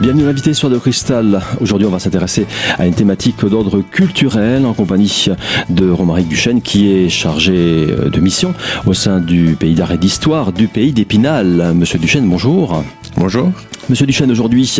Bienvenue l'invité sur de Cristal. Aujourd'hui, on va s'intéresser à une thématique d'ordre culturel en compagnie de Romaric Duchesne qui est chargé de mission au sein du pays d'art et d'histoire du pays d'Épinal. Monsieur Duchesne, bonjour. Bonjour. Monsieur Duchesne, aujourd'hui,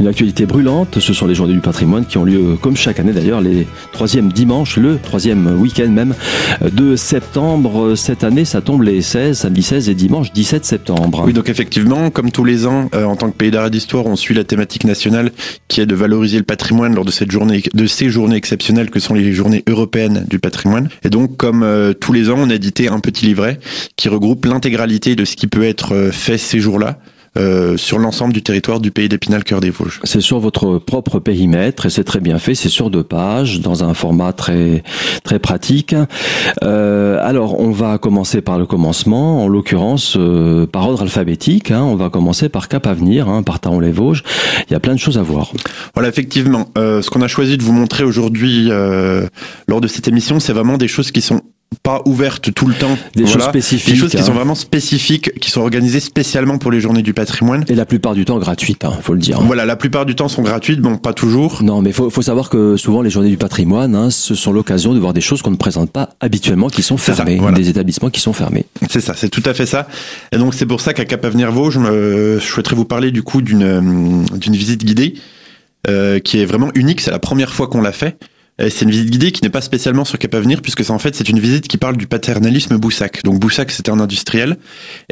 une actualité brûlante. Ce sont les journées du patrimoine qui ont lieu, comme chaque année d'ailleurs, les troisièmes dimanches, le troisième week-end même de septembre. Cette année, ça tombe les 16, samedi 16 et dimanche 17 septembre. Oui, donc effectivement, comme tous les ans, euh, en tant que pays d'art et d'histoire, on suit la thématique nationale qui est de valoriser le patrimoine lors de cette journée, de ces journées exceptionnelles que sont les journées européennes du patrimoine. Et donc, comme euh, tous les ans, on a édité un petit livret qui regroupe l'intégralité de ce qui peut être euh, fait ces jours-là euh, sur l'ensemble du territoire du pays d'Épinal, cœur des Vosges. C'est sur votre propre périmètre et c'est très bien fait. C'est sur deux pages, dans un format très très pratique. Euh, alors, on va commencer par le commencement, en l'occurrence euh, par ordre alphabétique. Hein. On va commencer par Cap Avenir, hein, par les Vosges. Il y a plein de choses à voir. Voilà, effectivement. Euh, ce qu'on a choisi de vous montrer aujourd'hui lors de cette émission, c'est vraiment des choses qui sont pas ouvertes tout le temps. Des choses spécifiques. Des choses qui hein. sont vraiment spécifiques, qui sont organisées spécialement pour les journées du patrimoine. Et la plupart du temps gratuites, hein, faut le dire. Voilà, la plupart du temps sont gratuites, bon, pas toujours. Non, mais faut, faut savoir que souvent les journées du patrimoine, hein, ce sont l'occasion de voir des choses qu'on ne présente pas habituellement, qui sont fermées, ça, voilà. des établissements qui sont fermés. C'est ça, c'est tout à fait ça. Et donc c'est pour ça qu'à Cap Avenir Vosges, je, me, je souhaiterais vous parler du coup d'une d'une visite guidée euh, qui est vraiment unique. C'est la première fois qu'on l'a fait. C'est une visite guidée qui n'est pas spécialement sur Cap Avenir, puisque c'est en fait c'est une visite qui parle du paternalisme Boussac. Donc Boussac c'était un industriel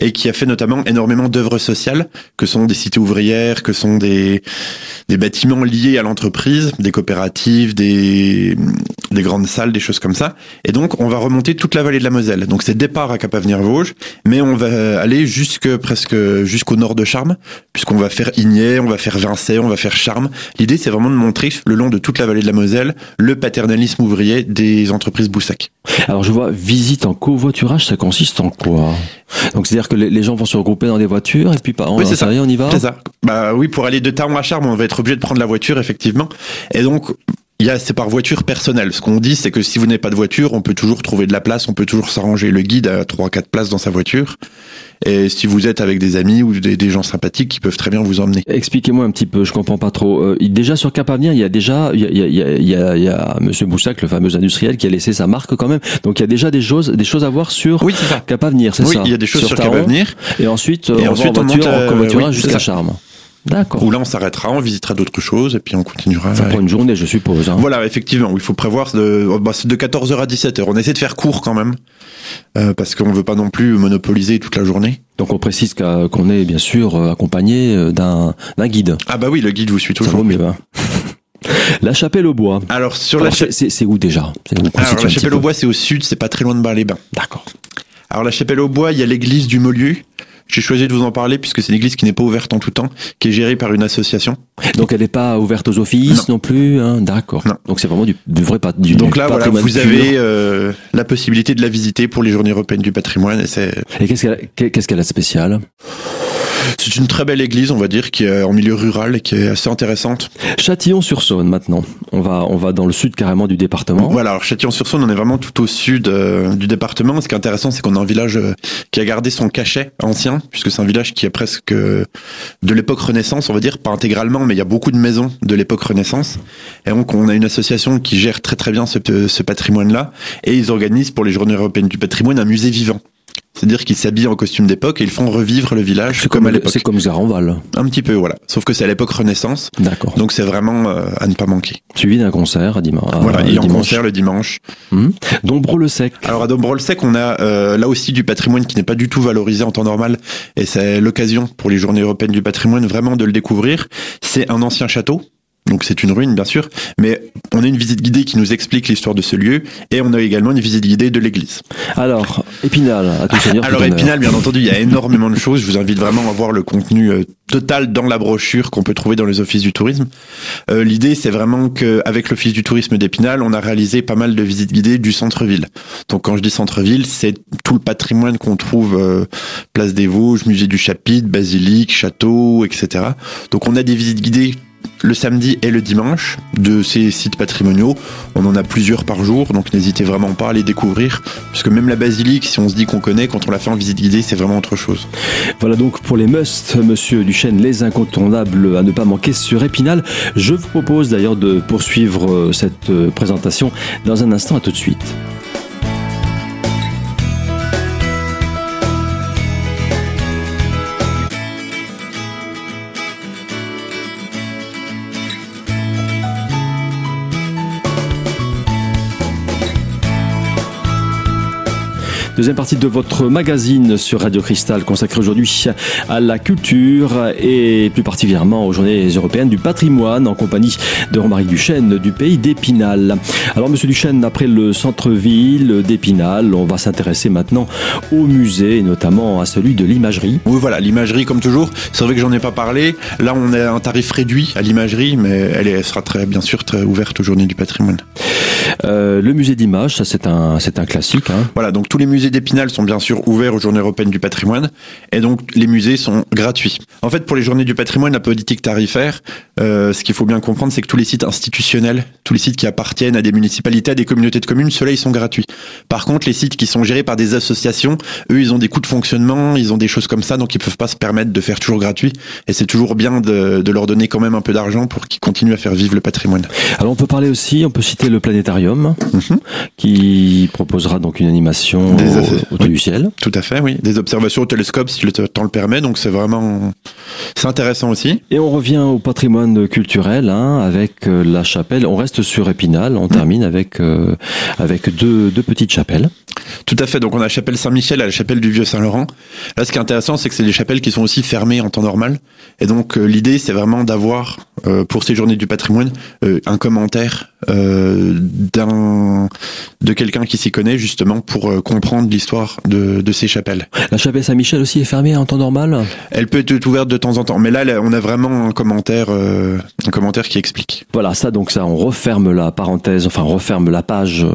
et qui a fait notamment énormément d'œuvres sociales, que sont des cités ouvrières, que sont des des bâtiments liés à l'entreprise, des coopératives, des des grandes salles, des choses comme ça. Et donc on va remonter toute la vallée de la Moselle. Donc c'est départ à Cap Avenir Vosges, mais on va aller jusque presque jusqu'au nord de Charmes, puisqu'on va faire Ignay, on va faire Vincey, on va faire Charmes. L'idée c'est vraiment de montrer le long de toute la vallée de la Moselle le paternalisme ouvrier des entreprises Boussac. Alors je vois visite en covoiturage, ça consiste en quoi? Donc c'est-à-dire que les gens vont se regrouper dans des voitures et puis pas on, oui, c'est ça. on y va? C'est ça. Bah oui, pour aller de Taon à Charmes, on va être obligé de prendre la voiture effectivement. Et donc il y a, c'est par voiture personnelle. Ce qu'on dit, c'est que si vous n'avez pas de voiture, on peut toujours trouver de la place, on peut toujours s'arranger. Le guide a trois, quatre places dans sa voiture. Et si vous êtes avec des amis ou des, des gens sympathiques qui peuvent très bien vous emmener. Expliquez-moi un petit peu, je comprends pas trop. Euh, déjà sur Cap Avenir, il y a déjà, il y a, il y a, il y a, il y a Monsieur Boussac, le fameux industriel, qui a laissé sa marque quand même. Donc il y a déjà des choses, des choses à voir sur oui. Cap Avenir, c'est oui, ça. il y a des choses sur, sur Cap Avenir. Et ensuite, et on ensuite va en voiture, on monte, en covoiturage oui, jusqu'à Charmes. D'accord. Où là, on s'arrêtera, on visitera d'autres choses et puis on continuera. Ça prend une journée, je suppose. Hein. Voilà, effectivement, il faut prévoir de, bah, de 14h à 17h. On essaie de faire court quand même, euh, parce qu'on veut pas non plus monopoliser toute la journée. Donc on précise qu'on est bien sûr euh, accompagné d'un guide. Ah bah oui, le guide vous suit toujours. Ça vaut mieux. Hein. La chapelle au bois. Alors sur Alors, la cha- c'est où déjà? Où? Alors la chapelle au bois, c'est au sud, c'est pas très loin de Bar-les-Bains. D'accord. Alors la chapelle au bois, il y a l'église du Maulieu. J'ai choisi de vous en parler puisque c'est une église qui n'est pas ouverte en tout temps, qui est gérée par une association. Donc elle n'est pas ouverte aux offices non, plus, hein d'accord. Donc c'est vraiment du, du, vrai pas du Donc du là voilà, vous avez euh, la possibilité de la visiter pour les journées européennes du patrimoine et Et qu'est-ce qu'elle a, qu'est-ce qu'elle a de spécial? C'est une très belle église, on va dire, qui est en milieu rural et qui est assez intéressante. Châtillon-sur-Saône maintenant. On va on va dans le sud carrément du département. Voilà, alors Châtillon-sur-Saône, on est vraiment tout au sud euh, du département. Ce qui est intéressant, c'est qu'on a un village euh, qui a gardé son cachet ancien, puisque c'est un village qui est presque euh, de l'époque Renaissance, on va dire, pas intégralement, mais il y a beaucoup de maisons de l'époque Renaissance. Et donc on a une association qui gère très très bien ce, ce patrimoine-là, et ils organisent pour les Journées européennes du patrimoine un musée vivant. C'est-à-dire qu'ils s'habillent en costume d'époque et ils font revivre le village C'est comme, comme à l'époque. C'est comme Zaranval. Un petit peu, voilà. Sauf que c'est à l'époque Renaissance. D'accord. Donc c'est vraiment euh, à ne pas manquer. Suivi d'un concert à dimanche. Voilà, il y a un concert le dimanche. Hum. Dombreux-le-Sec. Alors à Dombreux-le-Sec, on a euh, là aussi du patrimoine qui n'est pas du tout valorisé en temps normal et c'est l'occasion pour les journées européennes du patrimoine vraiment de le découvrir. C'est un ancien château. Donc c'est une ruine bien sûr, mais on a une visite guidée qui nous explique l'histoire de ce lieu et on a également une visite guidée de l'église. Alors, Épinal, à tout seigneur. Alors. Épinal, bien entendu, il y a énormément de choses. Je vous invite vraiment à voir le contenu euh, total dans la brochure qu'on peut trouver dans les offices du tourisme. Euh, L'idée, c'est vraiment qu'avec l'office du tourisme d'Épinal, on a réalisé pas mal de visites guidées du centre-ville. Donc quand je dis centre-ville, c'est tout le patrimoine qu'on trouve euh, place des Vosges, musée du Chapitre, basilique, château, etc. Donc on a des visites guidées le samedi et le dimanche de ces sites patrimoniaux. On en a plusieurs par jour, donc n'hésitez vraiment pas à les découvrir, puisque même la basilique, si on se dit qu'on connaît, quand on la fait en visite guidée, c'est vraiment autre chose. Voilà donc pour les musts, monsieur Duchesne, les incontournables à ne pas manquer sur Épinal. Je vous propose d'ailleurs de poursuivre euh, cette euh, présentation dans un instant, à tout de suite. Deuxième partie de votre magazine sur Radio Cristal consacré aujourd'hui à la culture et plus particulièrement aux journées européennes du patrimoine en compagnie de Romaric Duchesne du pays d'Épinal. Alors monsieur Duchesne, après le centre-ville d'Épinal, on va s'intéresser maintenant au musée notamment à celui de l'imagerie. Oui voilà, l'imagerie comme toujours. C'est vrai que j'en ai pas parlé. Là on a un tarif réduit à l'imagerie mais elle, sera très bien sûr très ouverte aux journées du patrimoine. Euh, le musée d'image, ça c'est un, c'est un classique. Hein. Voilà, donc tous les musées d'Épinal sont bien sûr ouverts aux Journées européennes du patrimoine, et donc les musées sont gratuits. En fait, pour les Journées du patrimoine, la politique tarifaire, euh, ce qu'il faut bien comprendre, c'est que tous les sites institutionnels, tous les sites qui appartiennent à des municipalités, à des communautés de communes, ceux-là, ils sont gratuits. Par contre, les sites qui sont gérés par des associations, eux, ils ont des coûts de fonctionnement, ils ont des choses comme ça, donc ils peuvent pas se permettre de faire toujours gratuit. Et c'est toujours bien de, de leur donner quand même un peu d'argent pour qu'ils continuent à faire vivre le patrimoine. Alors on peut parler aussi, on peut citer le planétarium, mhm. qui proposera donc une animation au, du ciel. Tout à fait, oui. Des observations au télescope si le temps le permet, donc c'est vraiment c'est intéressant aussi. Et on revient au patrimoine culturel hein, avec euh, la chapelle. On reste sur Épinal, on termine avec euh, avec deux, deux petites chapelles. Tout à fait. Donc on a la chapelle Saint-Michel et la chapelle du Vieux Saint-Laurent. Là, ce qui est intéressant, c'est que c'est des chapelles qui sont aussi fermées en temps normal. Et donc euh, l'idée, c'est vraiment d'avoir pour ces journées du patrimoine un commentaire d'un de quelqu'un qui s'y connaît justement pour comprendre l'histoire de, de ces chapelles. La chapelle Saint-Michel aussi est fermée en temps normal. Elle peut être ouverte de temps en temps, mais là, on a vraiment un commentaire, un commentaire qui explique. Voilà, ça donc ça, on referme la parenthèse, enfin on referme la page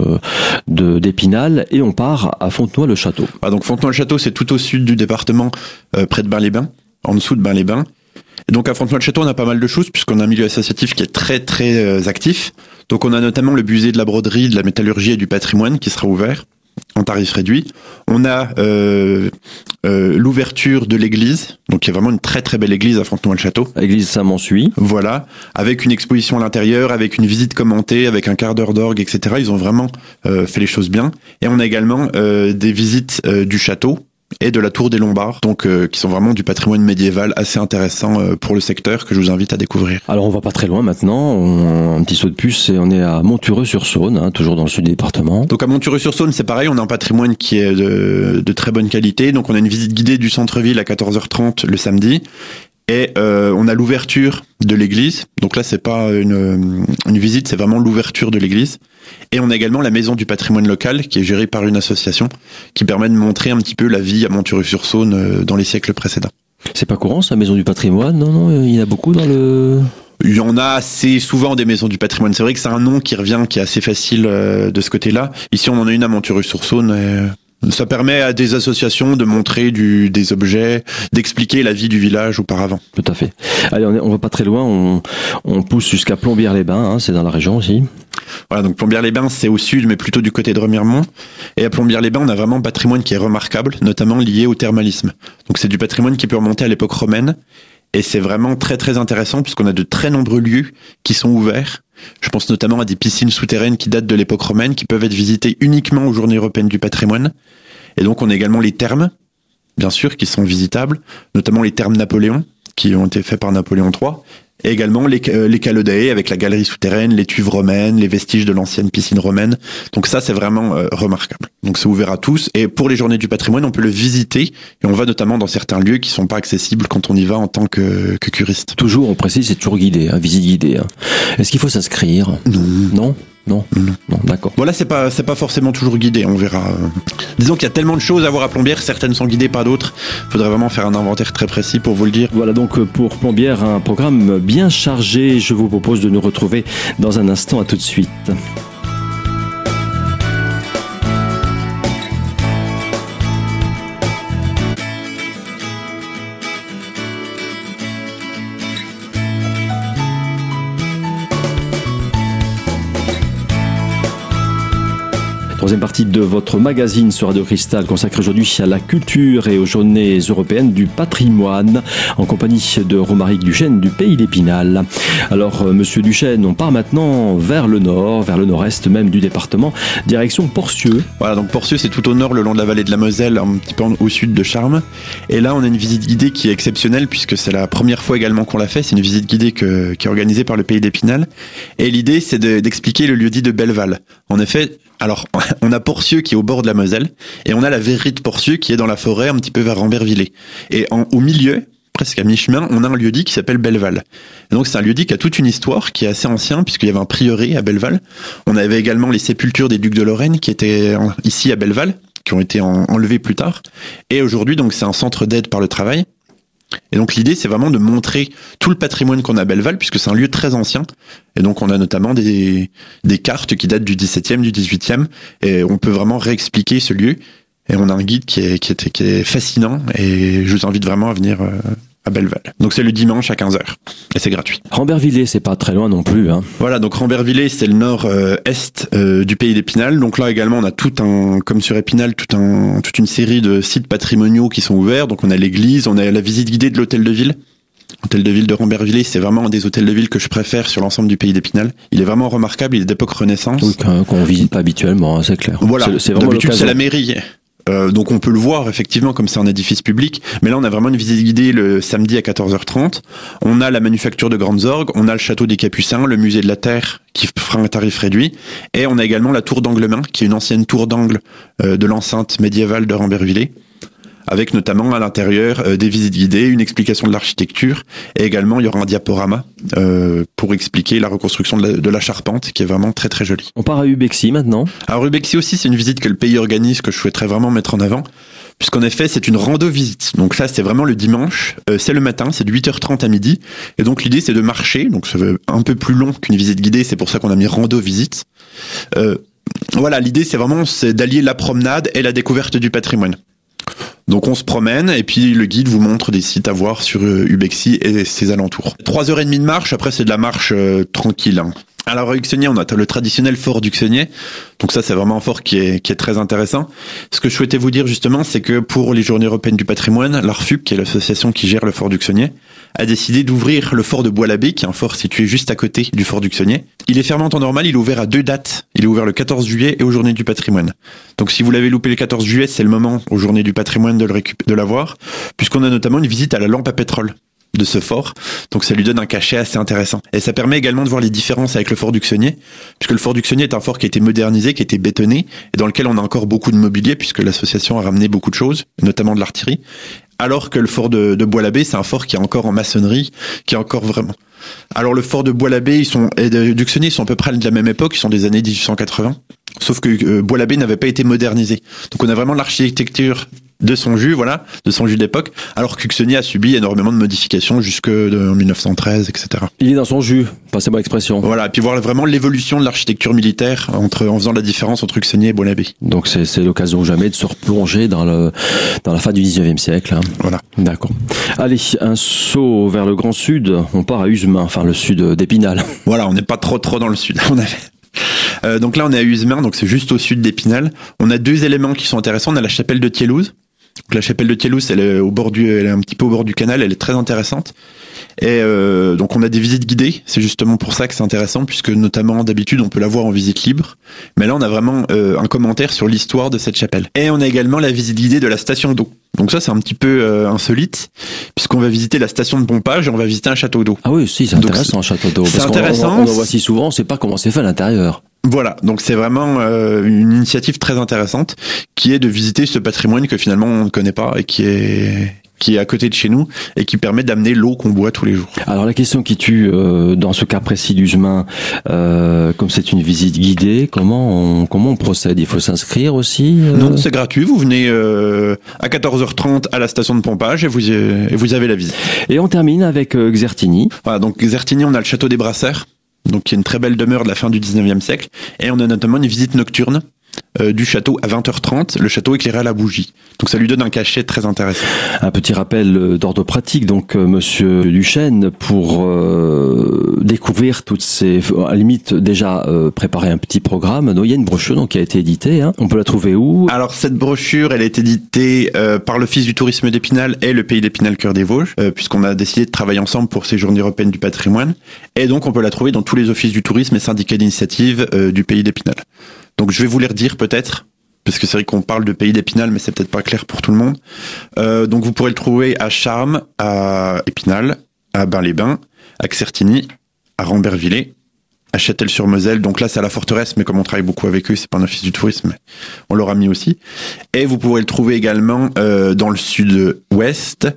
de d'Épinal et on part à Fontenoy-le-Château. Ah, donc Fontenoy-le-Château, c'est tout au sud du département, euh, près de Bain-les-Bains, en dessous de Bain-les-Bains. Et donc à Fontenoy-le-Château, on a pas mal de choses puisqu'on a un milieu associatif qui est très très euh, actif. Donc on a notamment le musée de la broderie, de la métallurgie et du patrimoine qui sera ouvert en tarif réduit. On a euh, euh, l'ouverture de l'église, donc il y a vraiment une très très belle église à Fontenoy-le-Château. Église Saint-Mansuy. Voilà, avec une exposition à l'intérieur, avec une visite commentée, avec un quart d'heure d'orgue, etc. Ils ont vraiment euh, fait les choses bien. Et on a également euh, des visites euh, du château, et de la tour des Lombards, donc euh, qui sont vraiment du patrimoine médiéval assez intéressant euh, pour le secteur que je vous invite à découvrir. Alors on va pas très loin maintenant, on, un petit saut de puce et on est à Montureux-sur-Saône, hein, toujours dans le sud du département. Donc à Montureux-sur-Saône, c'est pareil, on a un patrimoine qui est de, de très bonne qualité. Donc on a une visite guidée du centre-ville à 14h30 le samedi et euh, on a l'ouverture de l'église. Donc là, c'est pas une, une visite, c'est vraiment l'ouverture de l'église. Et on a également la maison du patrimoine local, qui est gérée par une association, qui permet de montrer un petit peu la vie à Montureux-sur-Saône euh, dans les siècles précédents. C'est pas courant, ça, maison du patrimoine? Non, non, il y en a beaucoup dans le... Il y en a assez souvent des maisons du patrimoine. C'est vrai que c'est un nom qui revient, qui est assez facile euh, de ce côté-là. Ici, on en a une à Montureux-sur-Saône. Ça permet à des associations de montrer du, des objets, d'expliquer la vie du village auparavant. Tout à fait. Allez, on, est, on va pas très loin, on, on pousse jusqu'à Plombières-les-Bains, hein, c'est dans la région aussi. Voilà, donc Plombières-les-Bains, c'est au sud, mais plutôt du côté de Remiremont. Et à Plombières-les-Bains, on a vraiment un patrimoine qui est remarquable, notamment lié au thermalisme. Donc c'est du patrimoine qui peut remonter à l'époque romaine. Et c'est vraiment très très intéressant puisqu'on a de très nombreux lieux qui sont ouverts. Je pense notamment à des piscines souterraines qui datent de l'époque romaine, qui peuvent être visitées uniquement aux Journées européennes du patrimoine. Et donc on a également les thermes, bien sûr, qui sont visitables, notamment les thermes Napoléon, qui ont été faits par Napoléon III, et également les, euh, les avec la galerie souterraine, les tuves romaines, les vestiges de l'ancienne piscine romaine. Donc ça, c'est vraiment euh, remarquable. Donc c'est ouvert à tous. Et pour les journées du patrimoine, on peut le visiter. Et on va notamment dans certains lieux qui sont pas accessibles quand on y va en tant que, que curiste. Toujours, on précise, c'est toujours guidé, hein, visite guidée. Hein. Est-ce qu'il faut s'inscrire? Non. Non? Non, non, d'accord. Bon là c'est pas c'est pas forcément toujours guidé, on verra. Disons qu'il y a tellement de choses à voir à Plombières, certaines sont guidées, pas d'autres. Faudrait vraiment faire un inventaire très précis pour vous le dire. Voilà donc pour Plombières un programme bien chargé. Je vous propose de nous retrouver dans un instant. À tout de suite. Troisième partie de votre magazine sur Radio Cristal consacré aujourd'hui à la culture et aux journées européennes du patrimoine en compagnie de Romaric Duchesne du Pays d'Épinal. Alors, euh, monsieur Duchesne, on part maintenant vers le nord, vers le nord-est même du département, direction Porcieux. Voilà, donc Porcieux, c'est tout au nord, le long de la vallée de la Moselle, un petit peu au sud de Charmes. Et là, on a une visite guidée qui est exceptionnelle puisque c'est la première fois également qu'on l'a fait. C'est une visite guidée qui est organisée par le Pays d'Épinal. Et l'idée, c'est d'expliquer le lieu dit de Belleval. En effet, alors, on a Porcieux qui est au bord de la Moselle, et on a la verrerie de Porcieux qui est dans la forêt, un petit peu vers Rambervillers. Et en, au milieu, presque à mi-chemin, on a un lieu-dit qui s'appelle Belleval. donc c'est un lieu-dit qui a toute une histoire, qui est assez ancien, puisqu'il y avait un prieuré à Belleval. On avait également les sépultures des ducs de Lorraine qui étaient ici à Belleval, qui ont été enlevées plus tard. Et aujourd'hui, donc c'est un centre d'aide par le travail. Et donc l'idée, c'est vraiment de montrer tout le patrimoine qu'on a à Belleval, puisque c'est un lieu très ancien. Et donc on a notamment des, des cartes qui datent du 17e, du 18e, et on peut vraiment réexpliquer ce lieu. Et on a un guide qui est, qui est, qui est fascinant, et je vous invite vraiment à venir euh, à Belleval. Donc c'est le dimanche à 15h et c'est gratuit. Rambervillers, c'est pas très loin non plus. Hein. Voilà, donc Rambervillers, c'est le nord-est euh, du pays d'Épinal. Donc là également, on a tout un, comme sur Épinal, tout un, toute une série de sites patrimoniaux qui sont ouverts. Donc on a l'église, on a la visite guidée de l'hôtel de ville. L'hôtel de ville de Rambervillers, c'est vraiment un des hôtels de ville que je préfère sur l'ensemble du pays d'Épinal. Il est vraiment remarquable, il est d'époque Renaissance. Oui, qu'on visite pas habituellement, hein, c'est clair. Voilà, c'est d'habitude c'est la mairie. Euh, donc on peut le voir effectivement comme c'est un édifice public, mais là on a vraiment une visite guidée le samedi à 14h30. On a la manufacture de Grandes Orgues, on a le château des Capucins, le musée de la Terre qui fera un tarif réduit, et on a également la tour d'Anglemin qui est une ancienne tour d'angle euh, de l'enceinte médiévale de Rambervillers avec notamment à l'intérieur euh, des visites guidées, une explication de l'architecture, et également il y aura un diaporama euh, pour expliquer la reconstruction de la, charpente, qui est vraiment très très jolie. On part à Ubexi maintenant. Alors Ubexi aussi, c'est une visite que le pays organise, que je souhaiterais vraiment mettre en avant, puisqu'en effet c'est une rando-visite. Donc ça c'est vraiment le dimanche, euh, c'est le matin, c'est de 8h30 à midi, et donc l'idée c'est de marcher, donc ça veut un peu plus long qu'une visite guidée, c'est pour ça qu'on a mis rando-visite. voilà, l'idée c'est vraiment c'est d'allier la promenade et la découverte du patrimoine. Donc on se promène et puis le guide vous montre des sites à voir sur euh, Ubexi et ses alentours. Trois heures et demie de marche, après c'est de la marche euh, tranquille. Hein. Alors à Uxonnier, on a le traditionnel fort d'Uxonnier. Donc ça, c'est vraiment un fort qui est, qui est très intéressant. Ce que je souhaitais vous dire justement, c'est que pour les Journées européennes du patrimoine, l'ARFUP, qui est l'association qui gère le fort d'Uxonnier, a décidé d'ouvrir le fort de Bois-l'Abbé, qui est un fort situé juste à côté du fort d'Uxonnier. Il est fermé en temps normal, il est ouvert à deux dates. Il est ouvert le 14 juillet et aux Journées du patrimoine. Donc si vous l'avez loupé le 14 juillet, c'est le moment aux Journées du patrimoine de l'avoir, puisqu'on a notamment une visite à la lampe à pétrole de ce fort. Donc ça lui donne un cachet assez intéressant. Et ça permet également de voir les différences avec le fort d'Uxonnier, puisque le fort d'Uxonnier est un fort qui a été modernisé, qui a été bétonné, et dans lequel on a encore beaucoup de mobilier, puisque l'association a ramené beaucoup de choses, notamment de l'artillerie. Alors que le fort de, de Bois-l'Abbé, c'est un fort qui est encore en maçonnerie, qui est encore vraiment... Alors le fort de Bois-l'Abbé ils et d'Uxonnier, ils sont à peu près de la même époque, ils sont des années 1880. Sauf que euh, Bois-l'Abbé n'avait pas été modernisé. Donc on a vraiment l'architecture de son jus, voilà, de son jus d'époque, alors qu'Uxony a subi énormément de modifications jusque en 1913, etc. Il est dans son jus, passez-moi l'expression. Voilà, et puis voir vraiment l'évolution de l'architecture militaire entre, en faisant la différence entre Uxony et Bonabé. Donc c'est l'occasion jamais de se replonger dans le dans la fin du 19e siècle. Hein. Voilà. D'accord. Allez, un saut vers le grand sud, on part à Usemain, enfin le sud d'Épinal. Voilà, on n'est pas trop trop dans le sud. On avait euh, donc là, on est à Usemain, donc c'est juste au sud d'Épinal. On a deux éléments qui sont intéressants. On a la chapelle de La chapelle de Thielous, elle est au bord du, elle est un petit peu au bord du canal, elle est très intéressante. Et euh, donc on a des visites guidées, c'est justement pour ça que c'est intéressant, puisque notamment d'habitude on peut la voir en visite libre, mais là on a vraiment euh, un commentaire sur l'histoire de cette chapelle. Et on a également la visite guidée de la station d'eau. Donc ça c'est un petit peu euh, insolite, puisqu'on va visiter la station de pompage et on va visiter un château d'eau. Ah oui, si, c'est intéressant un château d'eau. C'est intéressant. On, on, en voit si souvent, on sait pas comment c'est fait à l'intérieur. Voilà, donc c'est vraiment euh, une initiative très intéressante qui est de visiter ce patrimoine que finalement on ne connaît pas et qui est qui est à côté de chez nous et qui permet d'amener l'eau qu'on boit tous les jours. Alors la question qui tue euh, dans ce cas précis du euh, comme c'est une visite guidée, comment on, comment on procède? Il faut s'inscrire aussi euh? Non, c'est gratuit. Vous venez euh, à 14h30 à la station de pompage et vous, et vous avez la visite. Et on termine avec Xertini. Voilà, donc Xertini, on a le château des Brasseurs donc qui est une très belle demeure de la fin du 19e siècle. Et on a notamment une visite nocturne euh, du château à 20h30, le château éclairé à la bougie. Donc ça lui donne un cachet très intéressant. Un petit rappel euh, d'ordre pratique, donc euh, Monsieur Duchesne, pour découvrir toutes ces, à la limite déjà préparer un petit programme. Donc, il y a une brochure donc qui a été éditée. Hein. On peut la trouver où? Alors cette brochure, elle est éditée par l'Office du tourisme d'Épinal et le Pays d'Épinal Cœur des Vosges, puisqu'on a décidé de travailler ensemble pour ces Journées européennes du patrimoine. Et donc on peut la trouver dans tous les offices du tourisme et syndicats d'initiative du Pays d'Épinal. Donc je vais vous les redire peut-être, parce que c'est vrai qu'on parle de pays d'Épinal, mais c'est peut-être pas clair pour tout le monde. Euh, donc vous pourrez le trouver à Charmes, à Épinal, à Bain-les-Bains, à Certigny, à Rambervillers, à Châtel-sur-Moselle. Donc là, c'est à la forteresse, mais comme on travaille beaucoup avec eux, c'est pas un office du tourisme, on l'aura mis aussi. Et vous pourrez le trouver également euh, dans le sud-ouest,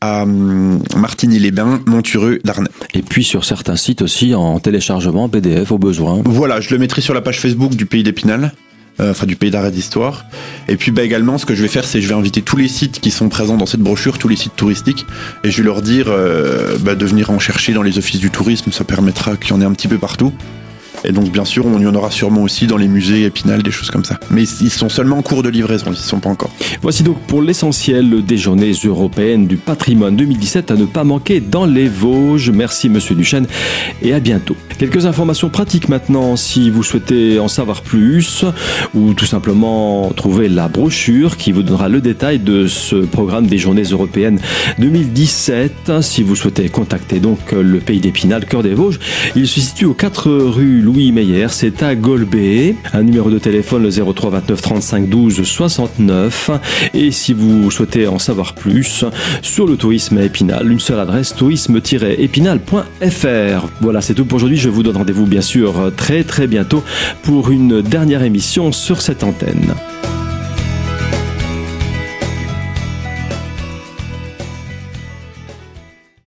à hum, Martigny-les-Bains, Montureux, Darnay. Et puis sur certains sites aussi en téléchargement PDF au besoin. Voilà, je le mettrai sur la page Facebook du Pays d'Épinal. Euh, enfin du pays d'arrêt d'histoire. Et puis bah, également, ce que je vais faire, c'est je vais inviter tous les sites qui sont présents dans cette brochure, tous les sites touristiques, et je vais leur dire euh, bah, de venir en chercher dans les offices du tourisme. Ça permettra qu'il y en ait un petit peu partout. Et donc, bien sûr, on y en aura sûrement aussi dans les musées Épinal, des choses comme ça. Mais ils sont seulement en cours de livraison, ils ne sont pas encore. Voici donc pour l'essentiel des journées européennes du patrimoine 2017 à ne pas manquer dans les Vosges. Merci, monsieur Duchesne, et à bientôt. Quelques informations pratiques maintenant si vous souhaitez en savoir plus ou tout simplement trouver la brochure qui vous donnera le détail de ce programme des journées européennes 2017. Si vous souhaitez contacter donc le pays d'Épinal, cœur des Vosges, il se situe aux 4 rue Louis Meyer, c'est à Golbet. Un numéro de téléphone le 03 29 35 12 69. Et si vous souhaitez en savoir plus sur le tourisme à Épinal, une seule adresse tourisme-épinal.fr. Voilà, c'est tout pour aujourd'hui. Je vous donne rendez-vous bien sûr très très bientôt pour une dernière émission sur cette antenne.